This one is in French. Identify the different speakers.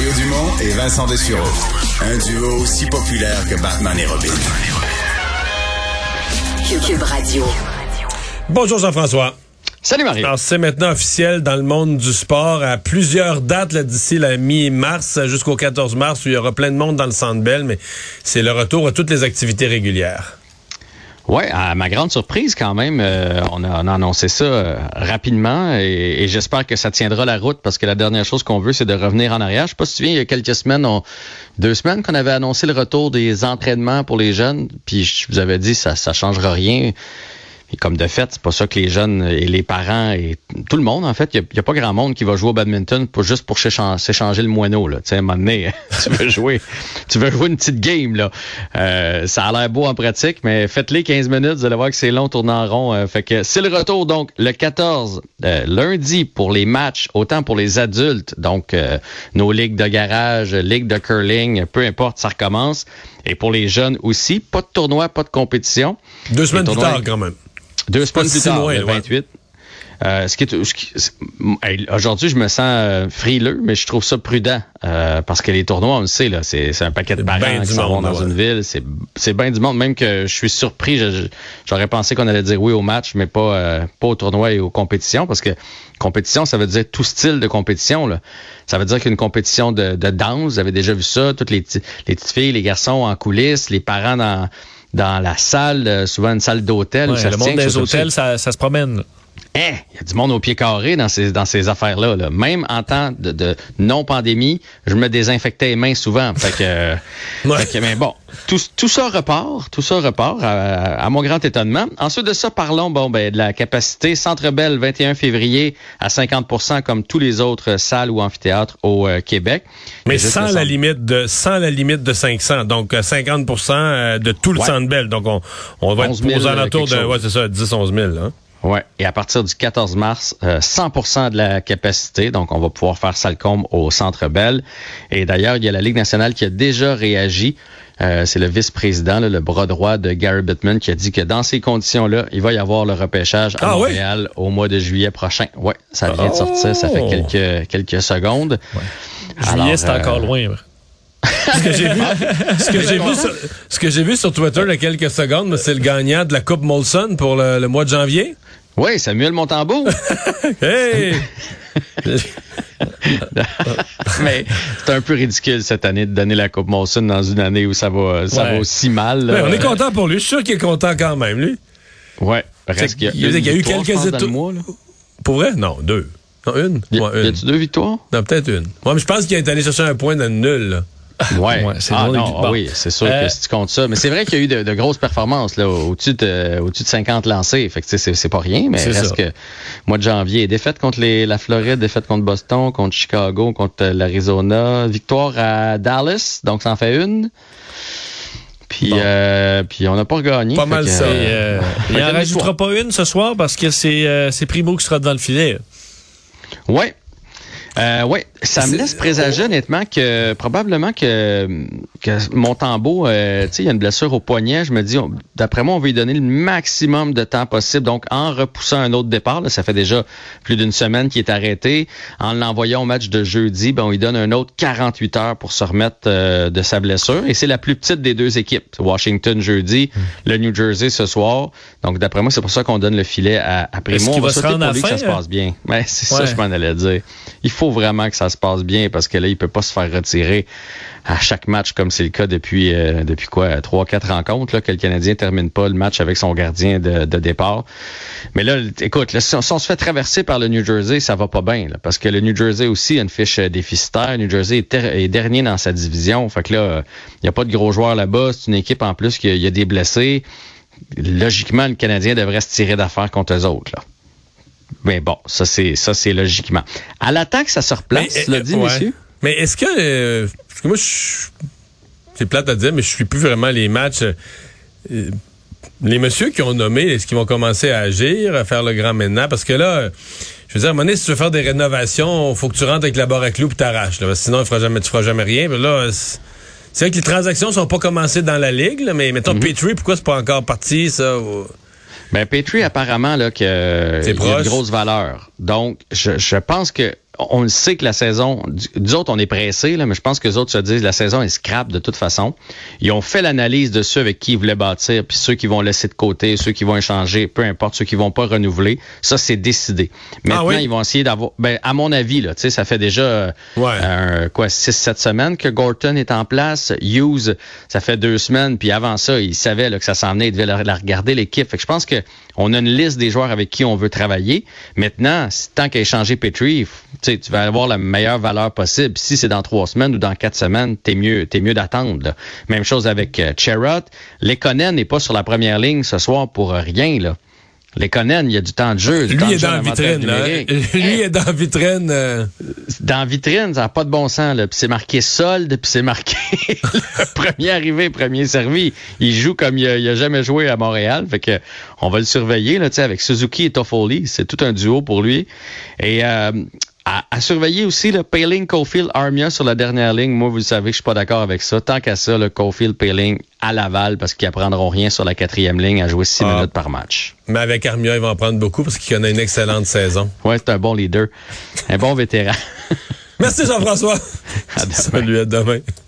Speaker 1: Mario Dumont et Vincent Dessureau. Un duo aussi populaire que Batman et Robin.
Speaker 2: Cube Radio.
Speaker 3: Bonjour Jean-François.
Speaker 4: Salut Marie.
Speaker 3: Alors c'est maintenant officiel dans le monde du sport à plusieurs dates là, d'ici la mi-mars jusqu'au 14 mars où il y aura plein de monde dans le Centre Bell, mais c'est le retour à toutes les activités régulières.
Speaker 4: Ouais, à ma grande surprise quand même, euh, on, a, on, a, annoncé ça euh, rapidement et, j'espère que ça tiendra la route parce que la dernière chose qu'on veut, c'est de revenir en arrière. Je sais pas si tu viens, il y a quelques semaines, deux semaines qu'on avait annoncé le retour des entraînements pour les jeunes, puis je vous avais dit ça ça changera rien. Et comme de fait, c'est pas ça que les jeunes et les parents et tout le monde, en fait, il n'y a, a, pas grand monde qui va jouer au badminton pour, juste pour s'échanger le moineau. Là. Tu sais, à un moment donné, tu veux jouer, tu veux jouer une petite game. là. Euh, ça a l'air beau en pratique, mais faites-les 15 minutes, vous allez voir que c'est long, tourner en rond. Euh, fait que c'est le retour, donc, le 14, euh, lundi, pour les matchs, autant pour les adultes, donc euh, nos ligues de garage, ligues de curling, peu importe, ça recommence. Et pour les jeunes aussi, pas de tournoi, pas de compétition.
Speaker 3: Deux semaines plus tard, quand même.
Speaker 4: Deux semaines plus tard, le 28. Ouais. Euh, ce qui est, aujourd'hui, je me sens euh, frileux, mais je trouve ça prudent euh, parce que les tournois, on le sait, là, c'est, c'est un paquet de parents qui s'en vont dans ouais. une ville. C'est, c'est bien du monde. Même que je suis surpris, j'aurais pensé qu'on allait dire oui au match, mais pas, euh, pas au tournoi et aux compétitions, parce que compétition, ça veut dire tout style de compétition. Là. Ça veut dire qu'une compétition de, de danse, vous avez déjà vu ça, toutes les, les petites filles, les garçons en coulisses, les parents dans dans la salle, souvent une salle d'hôtel.
Speaker 5: Ouais, le monde des hôtels, ça, ça, se promène.
Speaker 4: Il hey, y a du monde au pied carré dans ces, dans ces affaires-là. Là. Même en temps de, de non-pandémie, je me désinfectais les mains souvent. Fait que, ouais. fait que mais bon, tout, tout ça repart, tout ça repart à, à, mon grand étonnement. Ensuite de ça, parlons bon, ben, de la capacité. Centre Bell, 21 février, à 50 comme tous les autres salles ou amphithéâtres au euh, Québec.
Speaker 3: Mais sans la, limite de, sans la limite de 500, donc 50 de tout le ouais. Centre Bell. Donc on, on va être aux alentours de, ouais, c'est ça, 10-11 000. Hein?
Speaker 4: Ouais. Et à partir du 14 mars, euh, 100% de la capacité. Donc, on va pouvoir faire Salcombe au Centre Bell. Et d'ailleurs, il y a la Ligue nationale qui a déjà réagi. Euh, c'est le vice-président, le bras droit de Gary Bittman, qui a dit que dans ces conditions-là, il va y avoir le repêchage à ah, Montréal oui? au mois de juillet prochain. Ouais, ça vient oh! de sortir, ça fait quelques, quelques secondes.
Speaker 5: Ouais. Juillet, c'est euh... encore loin.
Speaker 3: Ce que j'ai vu, ce que j'ai vu, sur, ce que j'ai vu sur Twitter il y a quelques secondes, c'est le gagnant de la Coupe Molson pour le, le mois de janvier.
Speaker 4: Oui, Samuel Montembeau.
Speaker 3: hey!
Speaker 4: mais c'est un peu ridicule cette année de donner la Coupe Molson dans une année où ça va, ça ouais. va aussi mal.
Speaker 3: Ouais, on est content pour lui. Je suis sûr qu'il est content quand même, lui.
Speaker 4: Ouais. Reste
Speaker 3: qu'il y, a, il y a eu quelques étoiles. Pour vrai? Non, deux. Non, une.
Speaker 4: Y,
Speaker 3: ouais,
Speaker 4: une. Y a-tu deux victoires?
Speaker 3: Non, peut-être une. Moi, mais je pense qu'il est allé chercher un point de nul. Là.
Speaker 4: Ouais. ouais ah non, bon. oui, c'est sûr euh, que si tu comptes ça. Mais c'est vrai qu'il y a eu de, de, grosses performances là, au-dessus de, au-dessus de 50 lancés. Fait que c'est, c'est pas rien, mais reste ça. que mois de janvier, défaite contre les, la Floride, défaite contre Boston, contre Chicago, contre l'Arizona, victoire à Dallas, donc ça en fait une. Puis, bon. euh, puis on n'a pas gagné.
Speaker 3: Pas mal
Speaker 4: que,
Speaker 3: ça.
Speaker 5: Euh, il n'en rajoutera pas une ce soir parce que c'est, euh, c'est Primo qui sera dans le filet.
Speaker 4: Ouais, euh, oui, ça me laisse présager honnêtement que probablement que, que Montembeau, euh, tu sais, il y a une blessure au poignet. Je me dis, d'après moi, on va lui donner le maximum de temps possible. Donc, en repoussant un autre départ, là, ça fait déjà plus d'une semaine qu'il est arrêté. En l'envoyant au match de jeudi, ben, on lui donne un autre 48 heures pour se remettre euh, de sa blessure. Et c'est la plus petite des deux équipes. Washington jeudi, mmh. le New Jersey ce soir. Donc, d'après moi, c'est pour ça qu'on donne le filet à, à Primo.
Speaker 5: On va,
Speaker 4: souhaiter
Speaker 5: pour
Speaker 4: lui
Speaker 5: fin,
Speaker 4: que ça se passe bien. Ouais, c'est ouais. ça, je m'en allais dire. Il faut vraiment que ça se passe bien parce que là, il peut pas se faire retirer à chaque match comme c'est le cas depuis euh, depuis quoi trois quatre rencontres là que le Canadien termine pas le match avec son gardien de, de départ. Mais là, écoute, là, si, on, se fait traverser par le New Jersey, ça va pas bien là, parce que le New Jersey aussi a une fiche déficitaire. Le New Jersey est, dernier dans sa division, fait que là, il y a pas de gros joueurs là-bas. C'est une équipe en plus qu'il y, y a des blessés. Logiquement, le Canadien devrait se tirer d'affaire contre eux autres là. Mais bon, ça c'est ça c'est logiquement. À l'attaque, ça se replace, l'a dit,
Speaker 3: ouais.
Speaker 4: monsieur?
Speaker 3: Mais est-ce que, euh, parce que moi, je, c'est plate à dire, mais je suis plus vraiment les matchs. Euh, les messieurs qui ont nommé, est-ce qu'ils vont commencer à agir, à faire le grand maintenant? Parce que là, je veux dire, à un moment donné, si tu veux faire des rénovations, faut que tu rentres avec la barre à clous et t'arraches. Sinon, tu feras jamais, tu feras jamais rien. Mais là, c'est vrai que les transactions sont pas commencées dans la ligue, là, mais mettons, mm -hmm. Petrie, pourquoi c'est pas encore parti, ça? Ou...
Speaker 4: Ben, Petrie, apparemment, là, que, il a une grosse valeur. Donc, je, je pense que on le sait que la saison, nous autres, on est pressés, là, mais je pense que les autres se disent la saison est scrap de toute façon. Ils ont fait l'analyse de ceux avec qui ils voulaient bâtir, puis ceux qui vont laisser de côté, ceux qui vont échanger, peu importe, ceux qui vont pas renouveler. Ça, c'est décidé. Maintenant,
Speaker 3: Ah oui?
Speaker 4: ils vont essayer d'avoir, ben, à mon avis, là, tu sais, ça fait déjà, euh,
Speaker 3: Ouais.
Speaker 4: euh, quoi, six, sept semaines que Gorton est en place. Hughes, ça fait deux semaines, puis avant ça, il savait là, que ça s'en venait, il devait la, la regarder l'équipe. Fait que je pense que on a une liste des joueurs avec qui on veut travailler. Maintenant, tant qu'à échanger Petrie, sais, tu vas avoir la meilleure valeur possible. Si c'est dans trois semaines ou dans quatre semaines, t'es mieux, t'es mieux d'attendre. Même chose avec euh, Cherrod. Lekonen n'est pas sur la première ligne ce soir pour euh, rien. là. Lekonen, il y a du temps de jeu. du temps
Speaker 3: Lui
Speaker 4: de
Speaker 3: est
Speaker 4: jeu
Speaker 3: dans vitrine. Lui est dans la vitrine. euh,
Speaker 4: dans la vitrine, ça n'a pas de bon sens. Là. Puis c'est marqué solde, puis c'est marqué le premier arrivé, premier servi. Il joue comme il a, il a jamais joué à Montréal. Fait que on va le surveiller là, avec Suzuki et Toffoli. C'est tout un duo pour lui. Et euh, à, à surveiller aussi le Paling, Cofield, Armia sur la dernière ligne. Moi, vous le savez, je suis pas d'accord avec ça. Tant qu'à ça, le Cofield, Paling à Laval parce qu'ils apprendront rien sur la quatrième ligne à jouer six
Speaker 3: Ah.
Speaker 4: minutes par match.
Speaker 3: mais avec Armia, il va en prendre beaucoup parce qu'il connaît une excellente saison.
Speaker 4: Ouais, c'est un bon leader, un bon vétéran.
Speaker 3: Merci Jean-François. Salut, à demain.